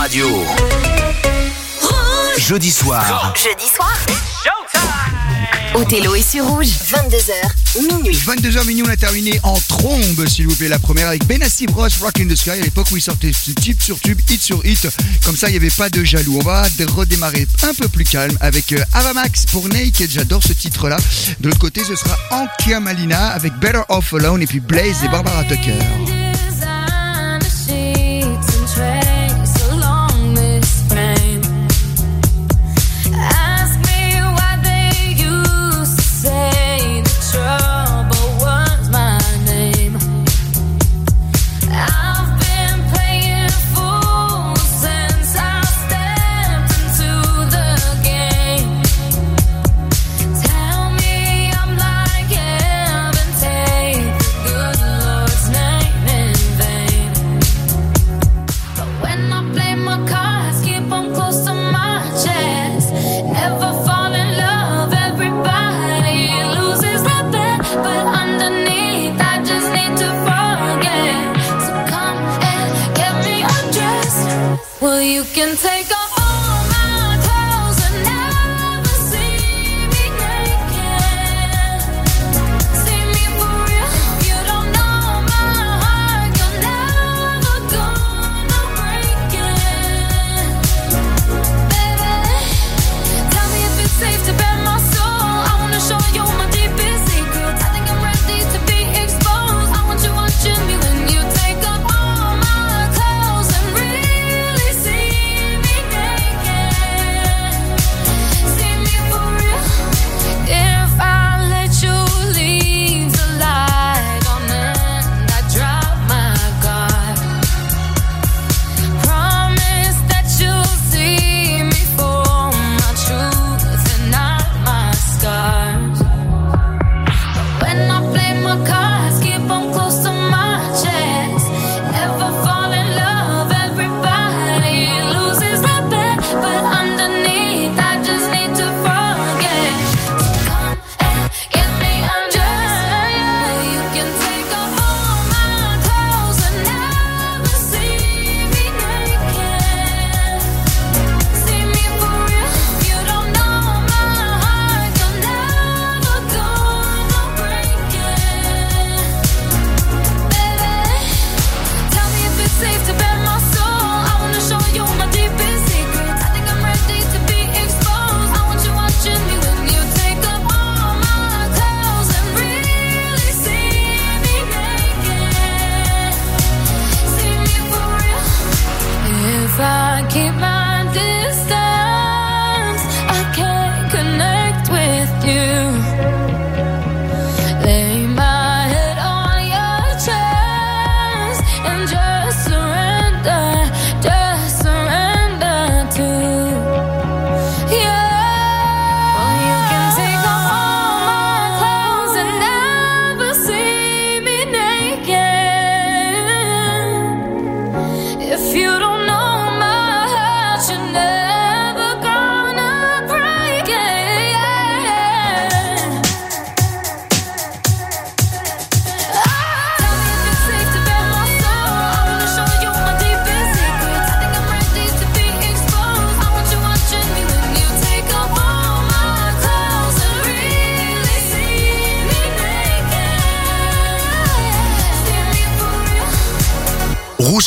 Radio. Jeudi soir. Jeudi soir. Othello est sur rouge, 22h, minuit. 22h minuit, on a terminé en trombe, s'il vous plaît. La première avec Benassi Bros, Rock in the Sky, à l'époque où il sortait tube sur tube, hit sur hit. Comme ça, il n'y avait pas de jaloux. On va redémarrer un peu plus calme avec euh, Avamax pour Naked. J'adore ce titre-là. De l'autre côté, ce sera Ankia Malina avec Better Off Alone et puis Blaze et Barbara Tucker.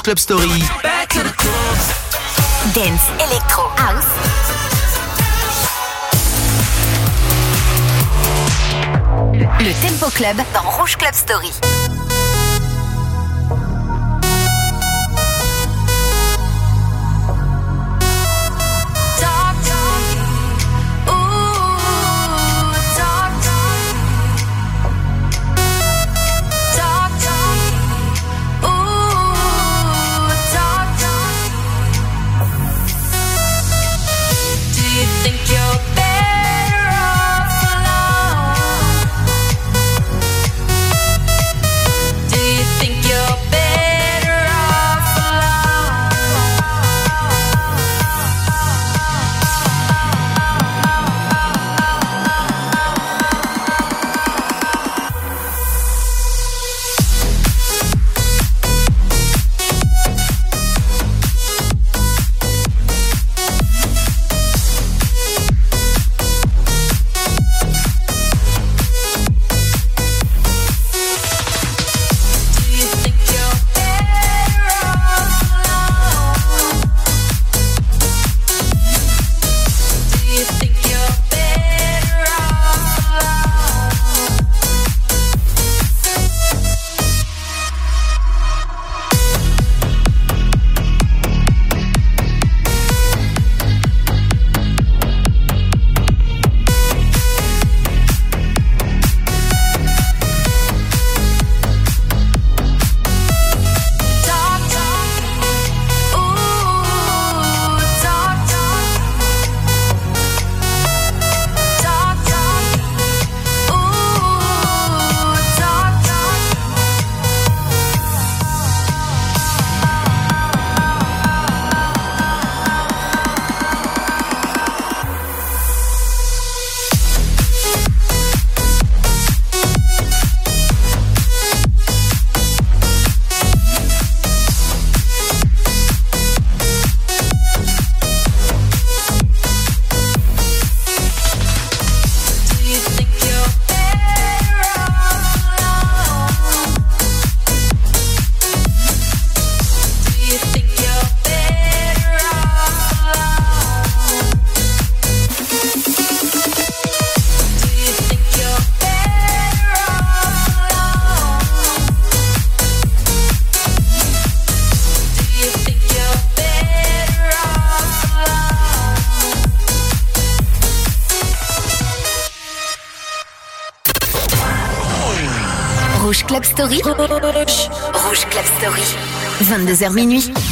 Club Story. Dance, Electro, House. Le Tempo Club dans Rouge Club Story. Club Story. Rouge Club Story. 22h minuit.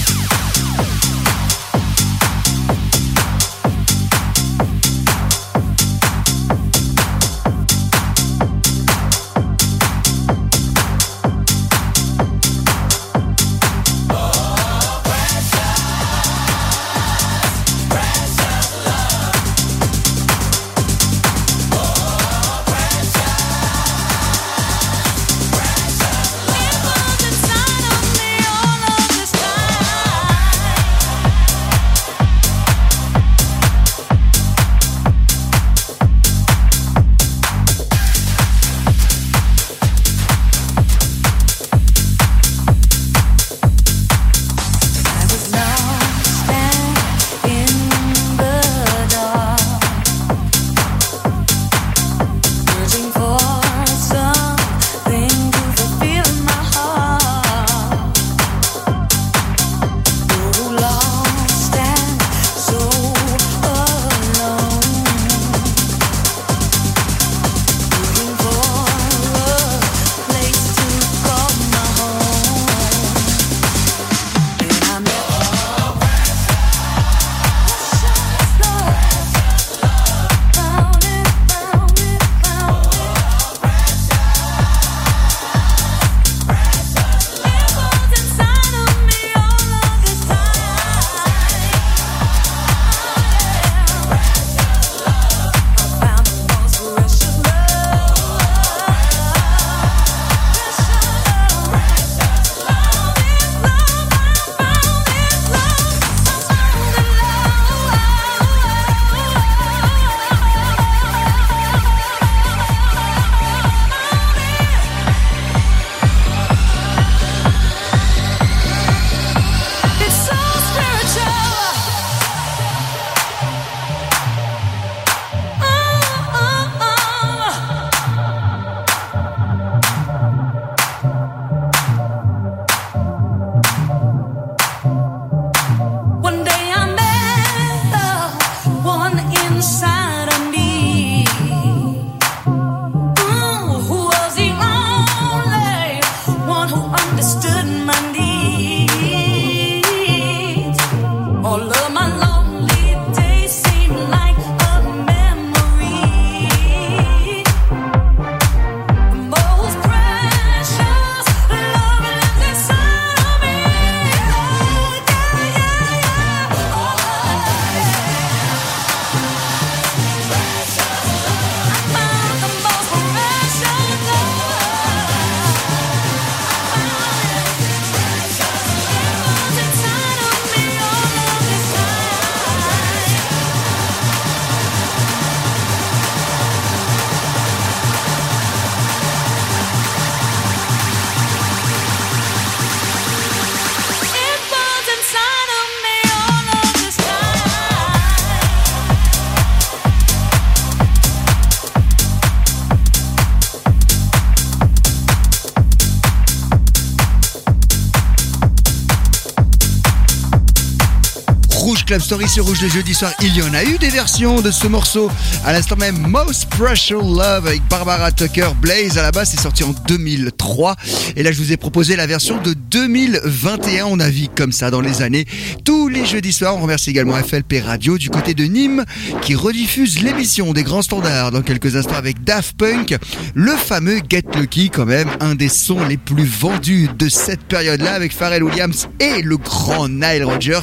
Club Story sur Rouge le jeudi soir. Il y en a eu des versions de ce morceau. À l'instant même, Most Precious Love avec Barbara Tucker. Blaze à la base, c'est sorti en 2003. Et là, je vous ai proposé la version de 2021. On a vu comme ça dans les années. Tous les jeudis soirs, on remercie également FLP Radio du côté de Nîmes qui rediffuse l'émission des grands standards dans quelques instants avec Daft Punk. Le fameux Get Lucky, quand même, un des sons les plus vendus de cette période-là avec Pharrell Williams et le grand Nile Rodgers.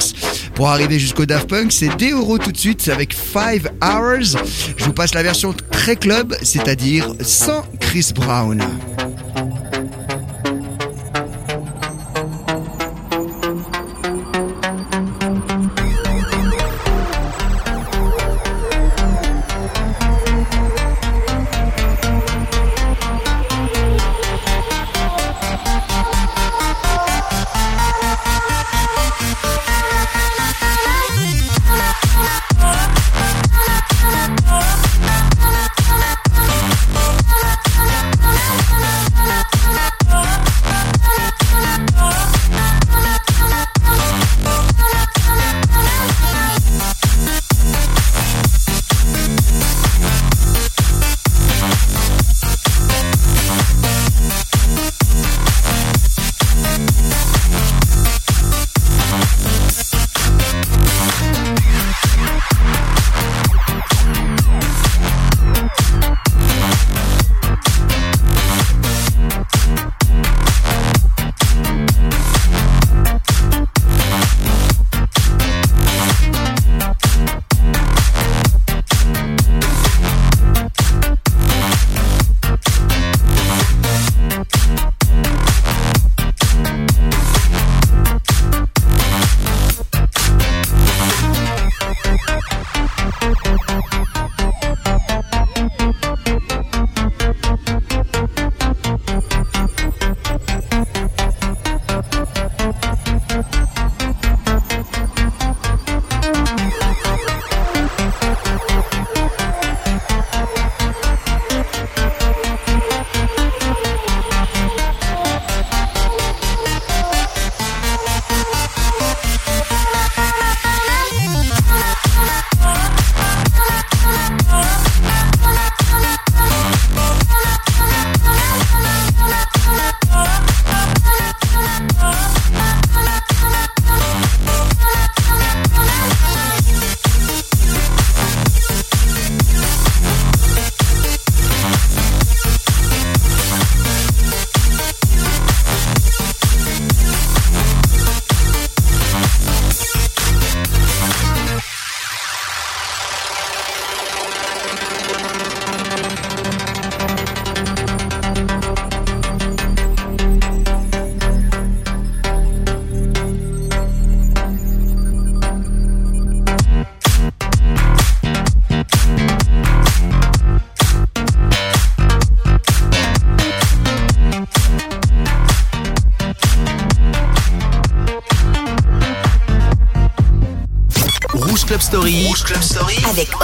Pour arriver jusqu'au Daft Punk, c'est des euros tout de suite avec 5 Hours. Je vous passe la version très club, c'est-à-dire sans Chris Brown.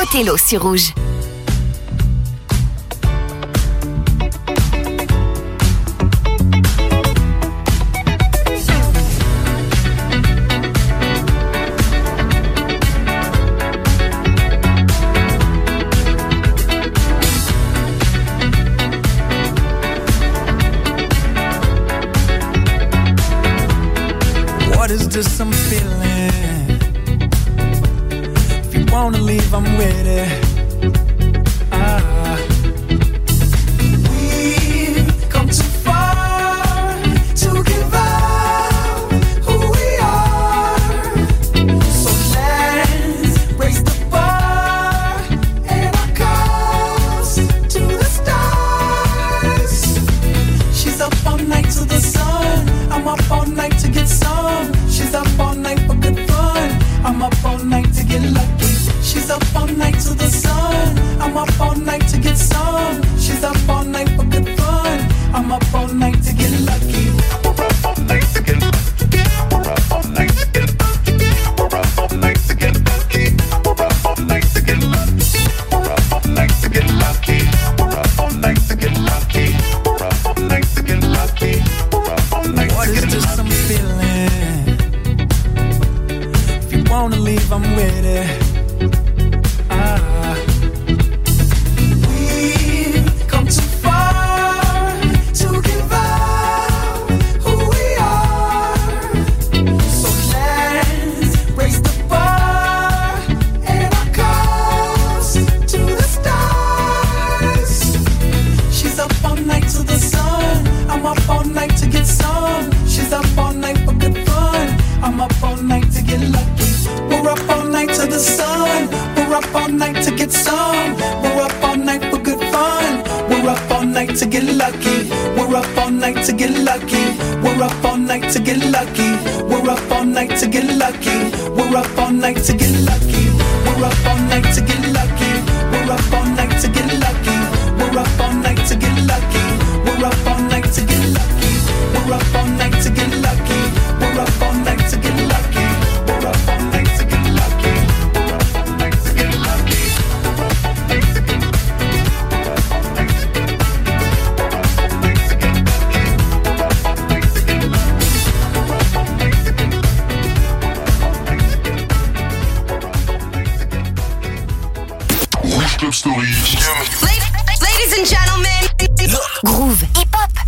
Othello sur Rouge.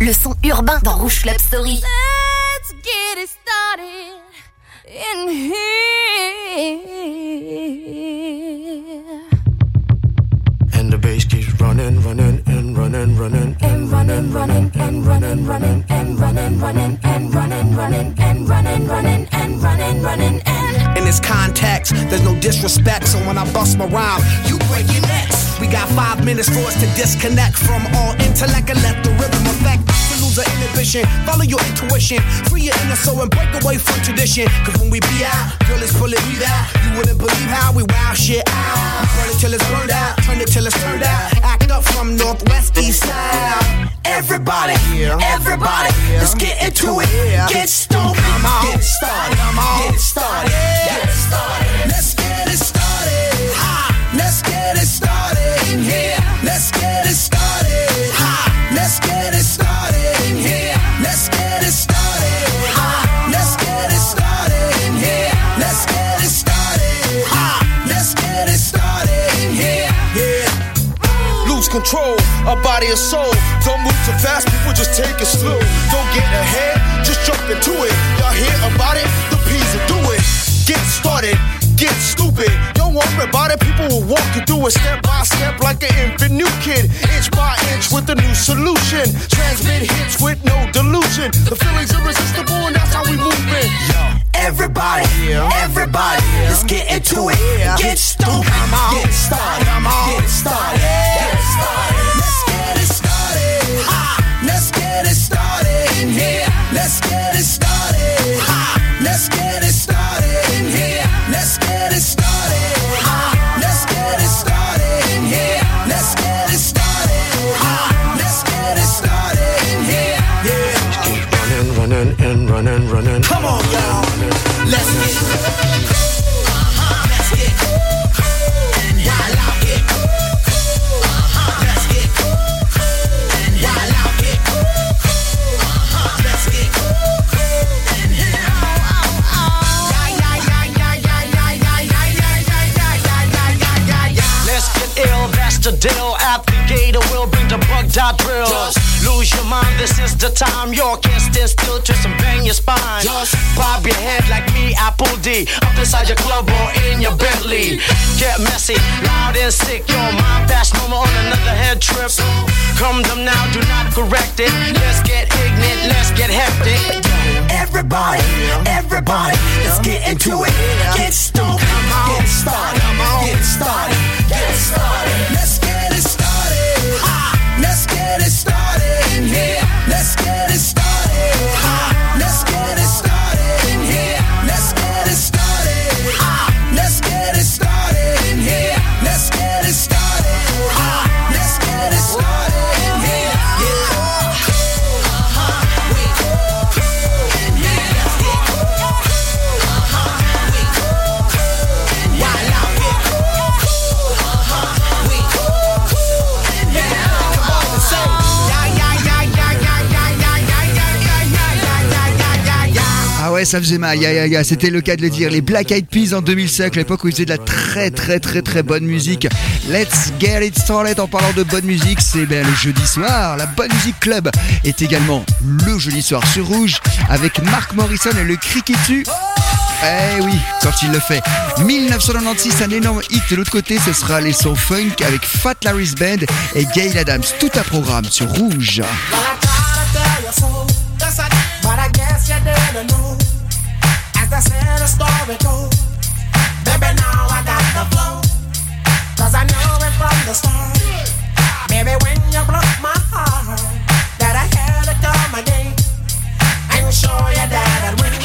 Le son urbain dans Rouge Club Story. Let's get it started in here. And the bass keeps running, running, and running, running, and running, running, and running, running, and running, running, and running, running, and running, running, and running, running, and In this context, there's no disrespect, so when I bust my rhyme, you break your necks. We got five minutes for us to disconnect from all intellect and let the rhythm affect. To lose our inhibition, follow your intuition, free your inner soul and break away from tradition. Cause when we be out, girl, it's pulling me out. You wouldn't believe how we wow shit out. Burn it till it's burned out, turn it till it's turned out. Act up from northwest, east side. Everybody, everybody, let's get into it. Get stoned, get it started, get it started, get it started. Let's get it started. Ha! Let's get it started Let's get it started. Let's get it started. Let's get it started. Let's get it started. Let's get it started. Let's get it started lose control body and soul. Don't move too fast, people just take it slow. Don't get ahead, just jump into it. Y'all hear about it? The do it. Get started, get stupid. Don't worry about it, people will walk you through it step by step like an infant new kid. Inch by inch with a new solution. Transmit hits with no delusion. The feeling's irresistible and that's how we move it. Everybody, everybody, let's get into it. Get stoked, get started, get started, get started. Let's get it started. Ha! Let's get it started in here. Let's get it started. Ha! Into it. Ça faisait mal. Ya, ya, ya. C'était le cas de le dire. Les Black Eyed Peas en 2005, l'époque où ils faisaient de la très, très, très, très bonne musique. Let's get it started. En parlant de bonne musique, c'est bien le jeudi soir. La bonne musique club est également le jeudi soir sur Rouge avec Mark Morrison et le cri tue. Eh oui, quand il le fait. 1996, un énorme hit. De l'autre côté, ce sera les sons funk avec Fat Larry's Band et Gail Adams. Tout un programme sur Rouge. As the center story baby, now I got the I know it from the start. Baby, when you broke my heart, that I had to and show you that I'd win.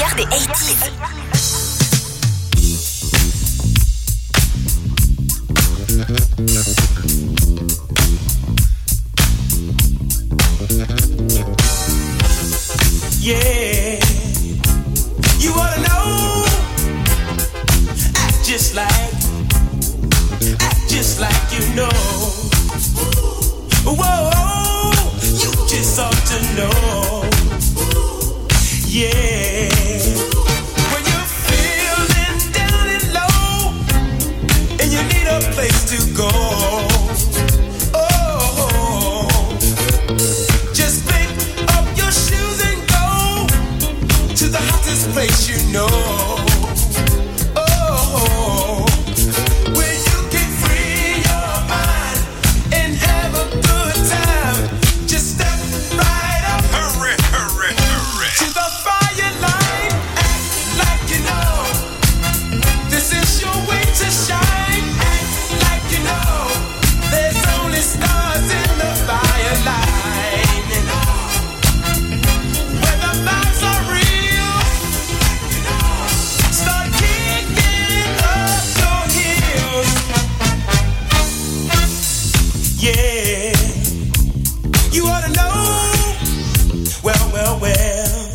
des. You ought to know. Well, well, well.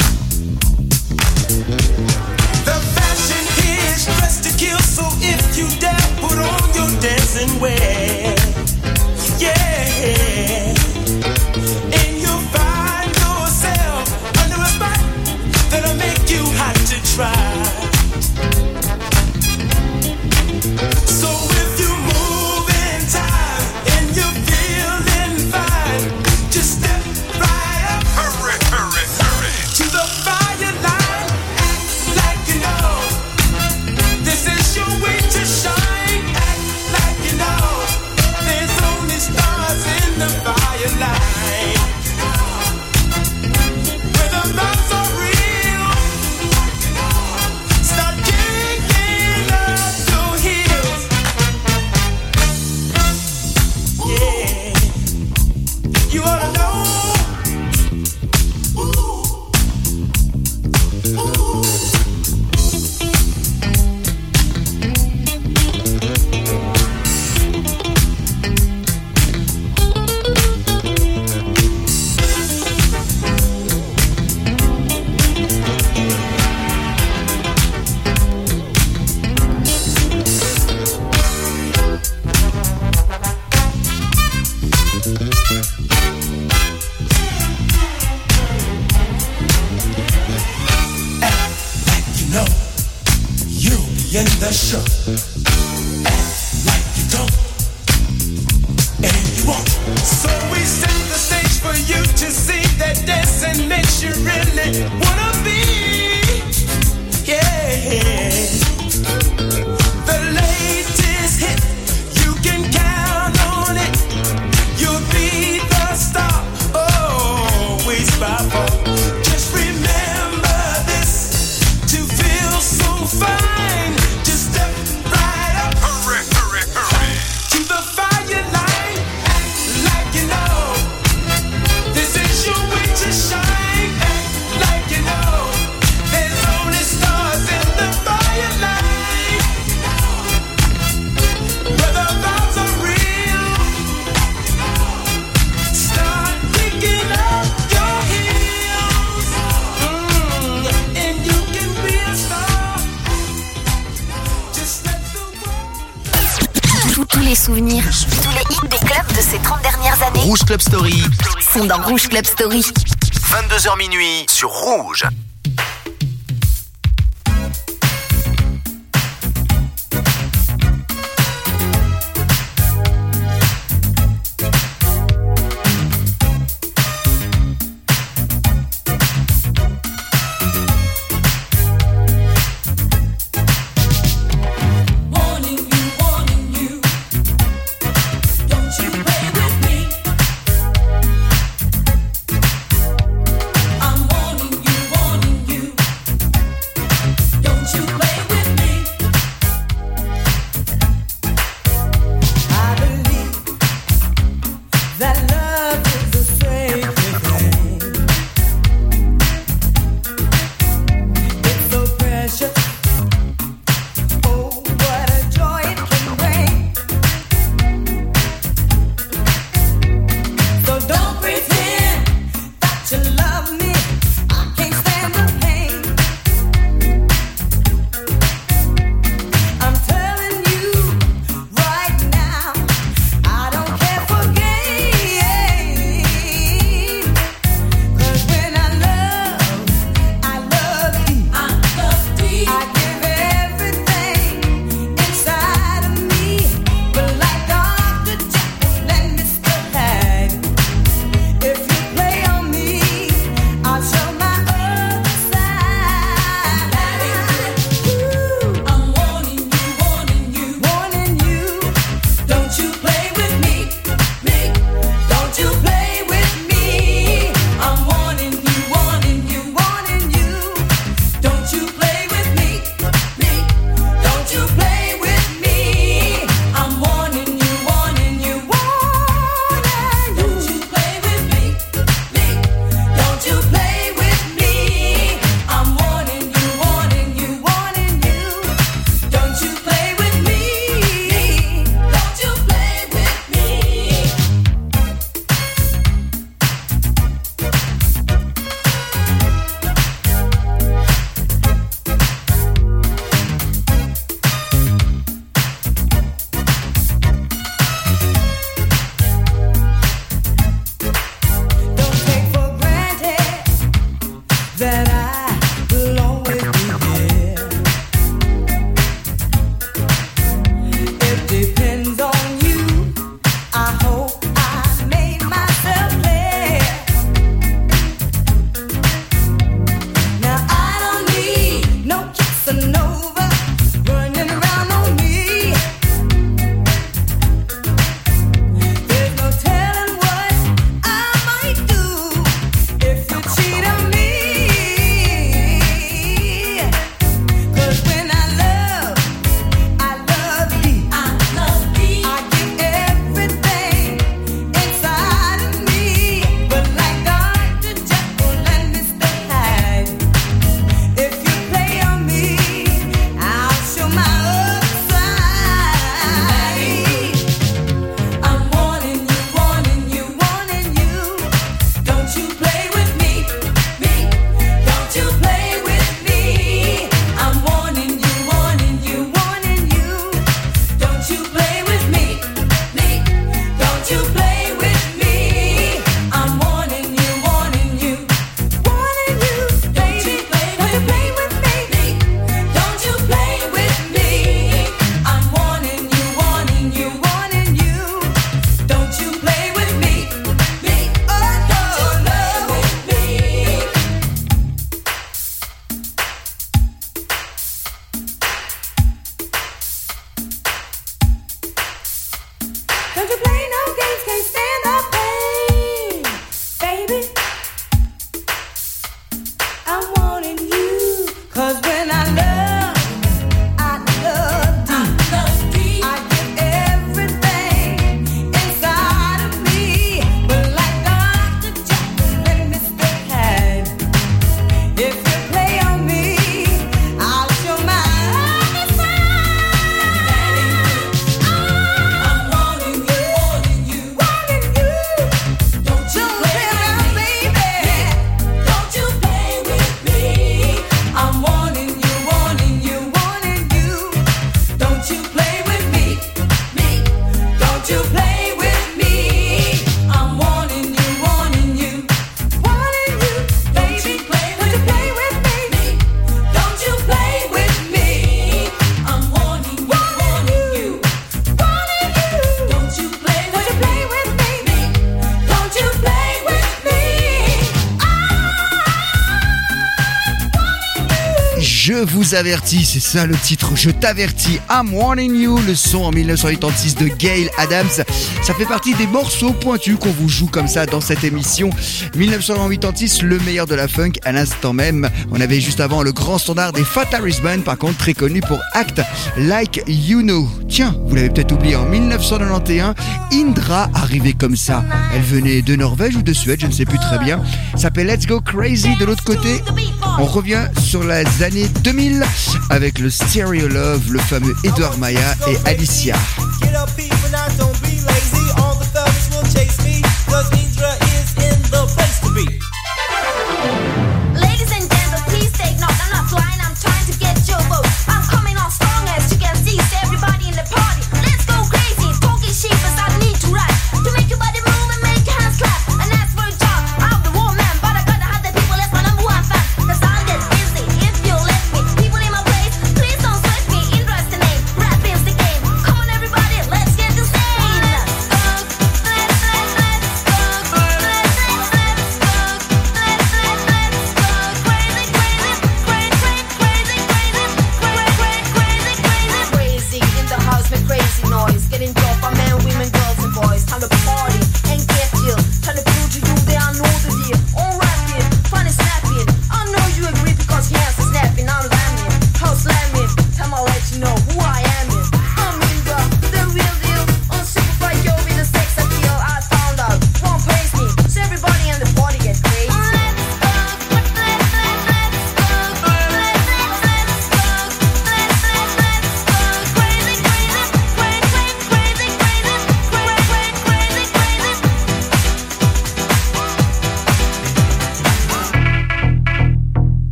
The fashion here is dressed to kill, so if you dare, put on your dancing wear. Yeah. And you'll find yourself under a spot that'll make you hot to try. Rouge Club Story. 22h minuit sur Rouge. avertis, c'est ça le titre, je t'avertis, I'm warning you, le son en 1986 de Gail Adams. Ça fait partie des morceaux pointus qu'on vous joue comme ça dans cette émission. 1986, le meilleur de la funk à l'instant même. On avait juste avant le grand standard des Fatalis Band, par contre très connu pour Act Like You Know. Tiens, vous l'avez peut-être oublié, en 1991, Indra arrivait comme ça. Elle venait de Norvège ou de Suède, je ne sais plus très bien. Ça S'appelle Let's Go Crazy de l'autre côté. On revient sur les années 2000 avec le Stereo Love, le fameux Edouard Maya et Alicia.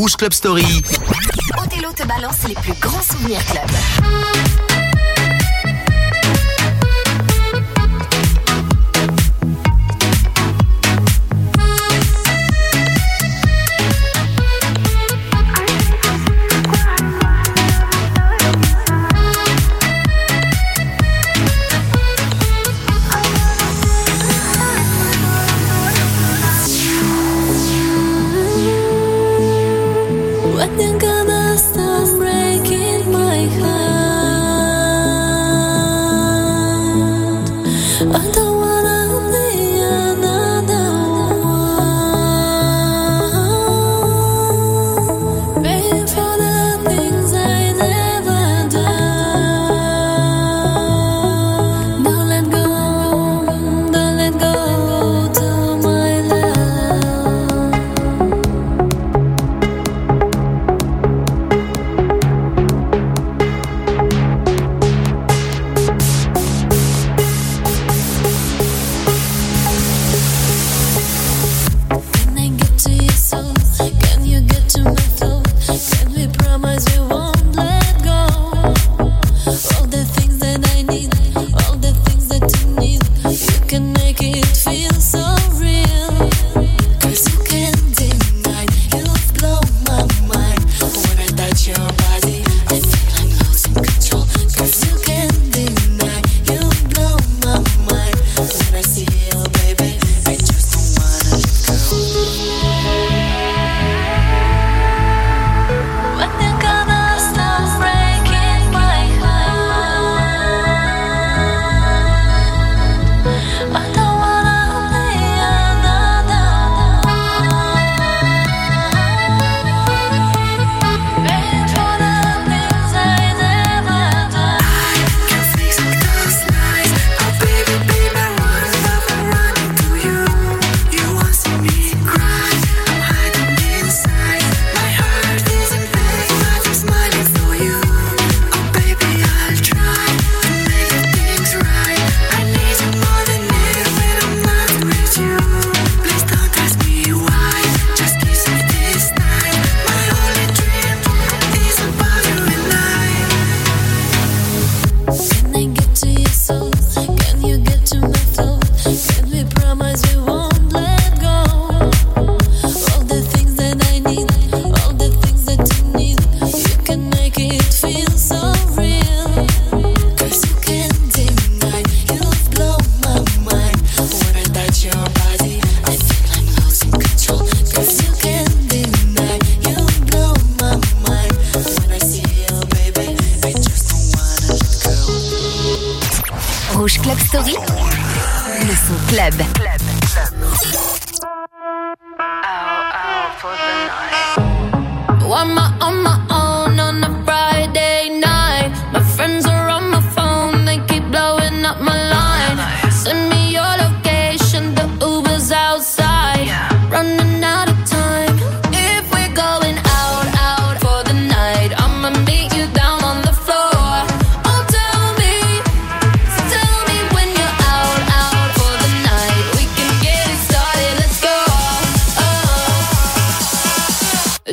Rouge Club Story. Othello te balance les plus grands souvenirs club.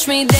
touch me.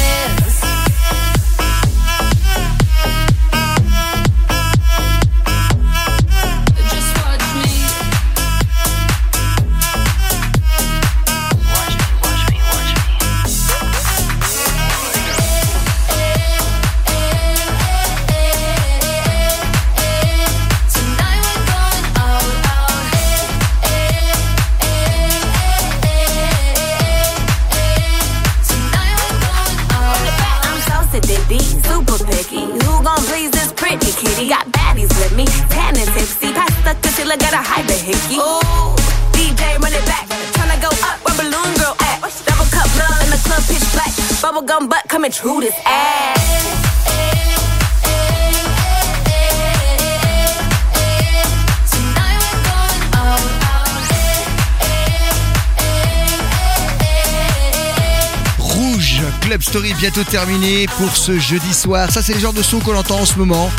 Bientôt terminé pour ce jeudi soir. Ça, c'est le genre de son qu'on entend en ce moment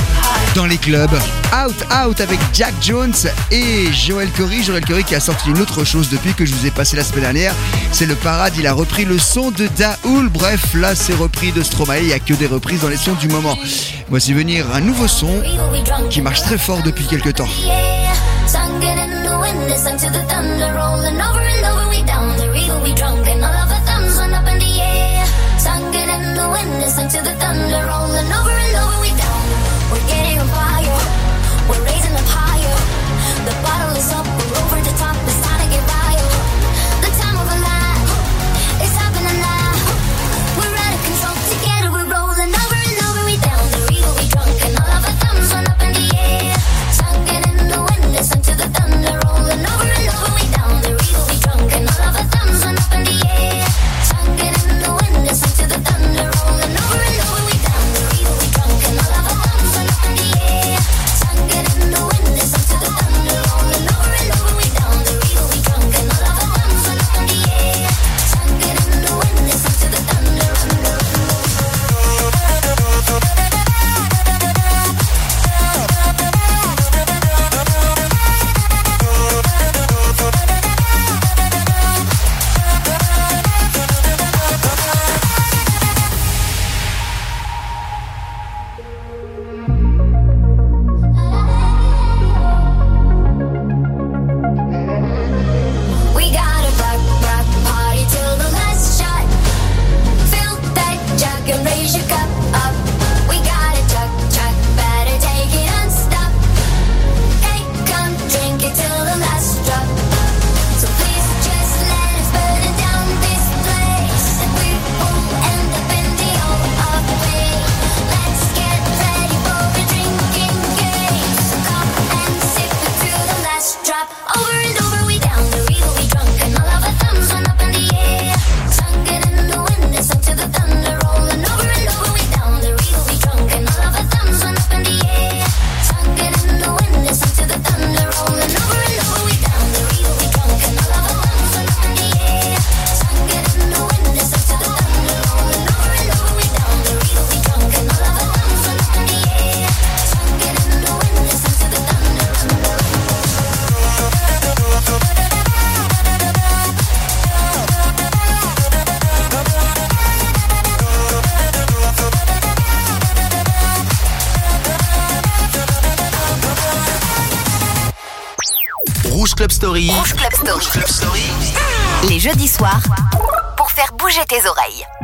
dans les clubs. Out Out avec Jack Jones et Joël Corry. Joël Corry qui a sorti une autre chose depuis que je vous ai passé la semaine dernière. C'est le parade. Il a repris le son de Daoul. Bref, là, c'est repris de Stromae. Il n'y a que des reprises dans les sons du moment. Voici venir un nouveau son qui marche très fort depuis quelques temps. to the thunder rolling over oreilles.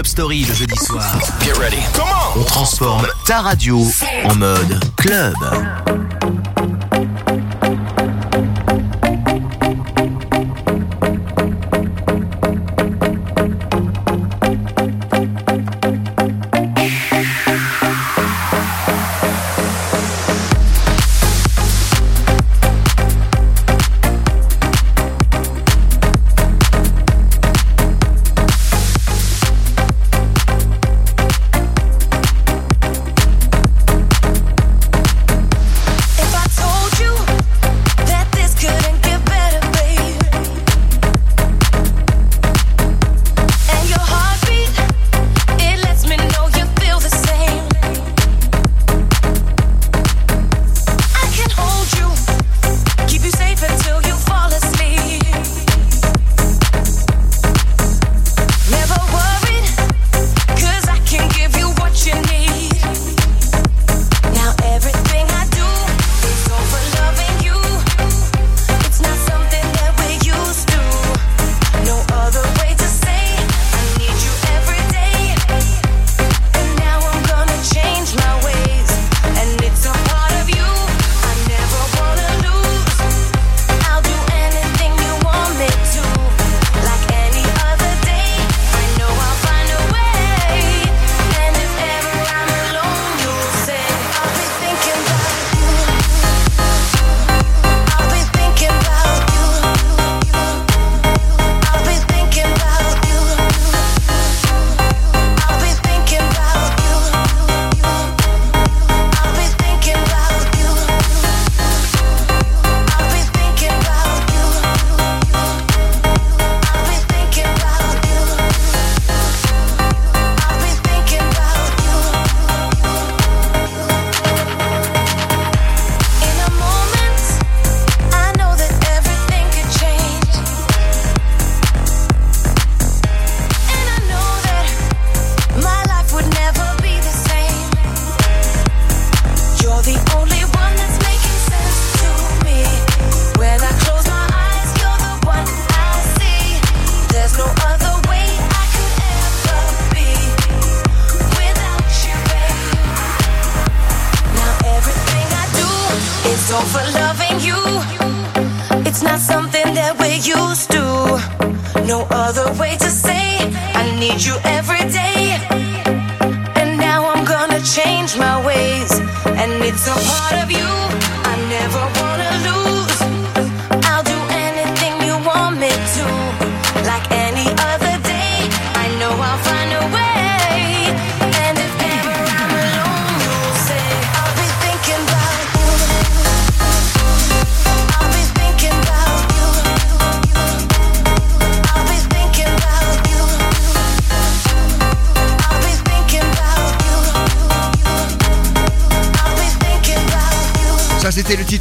Club Story le jeudi soir. On transforme ta radio en mode club. And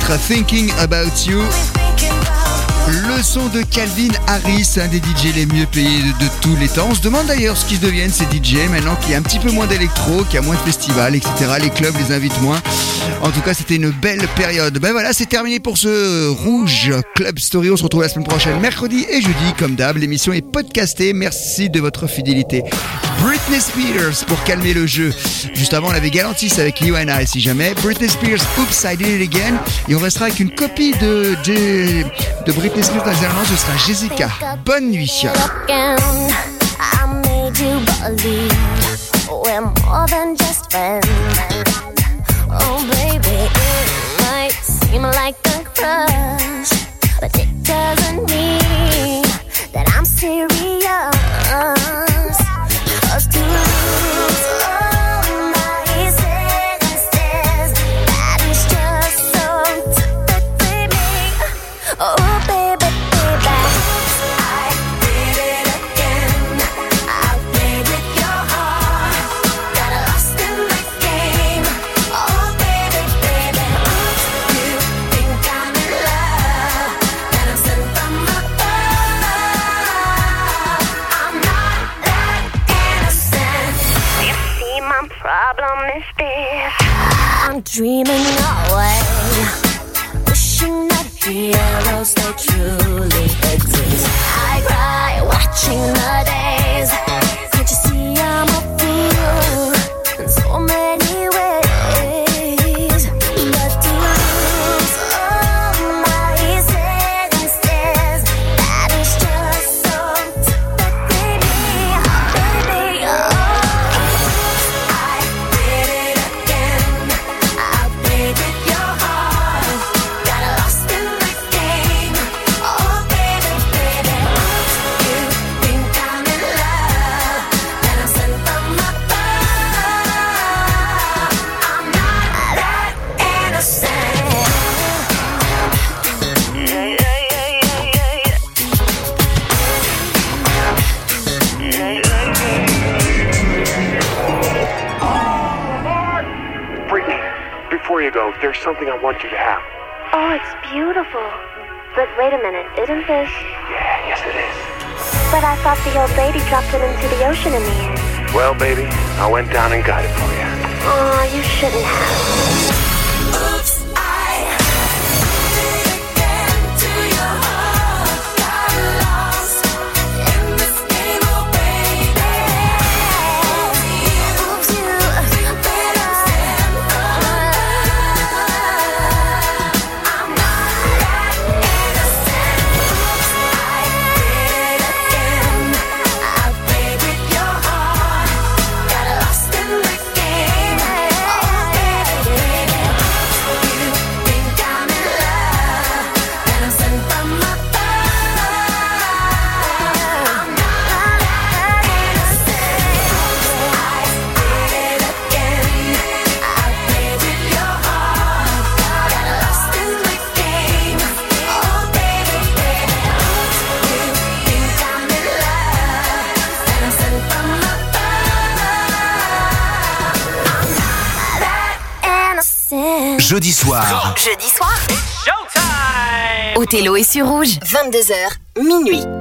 titre Thinking About You. Thinking about you. Le son de Calvin Harris, un des DJ les mieux payés de, de tous les temps. On se demande d'ailleurs ce qu'ils deviennent ces DJ maintenant qu'il y a un petit peu moins d'électro, qu'il y a moins de festivals, etc. Les clubs les invitent moins. En tout cas, c'était une belle période. Ben voilà, c'est terminé pour ce Rouge Club Story. On se retrouve la semaine prochaine, mercredi et jeudi, comme d'hab. L'émission est podcastée. Merci de votre fidélité. Britney Spears pour calmer le jeu. Juste avant, on avait Galantis avec You and I, si jamais. Britney Spears, Oops, I Did It Again. Et on restera avec une copie de, de, Britney Spears dans les. Ce sera Jessica. Bonne nuit. Seem like a crush, but it doesn't mean that I'm serious. Problem. I'm dreaming away wishing that heroes they truly exist. I cry watching the days. Wait a minute, isn't this? Yeah, yes it is. But I thought the old lady dropped it into the ocean in the end. Well, baby, I went down and got it for you. Oh, you shouldn't have. Jeudi soir, soir. Othello est sur rouge. 22h, minuit.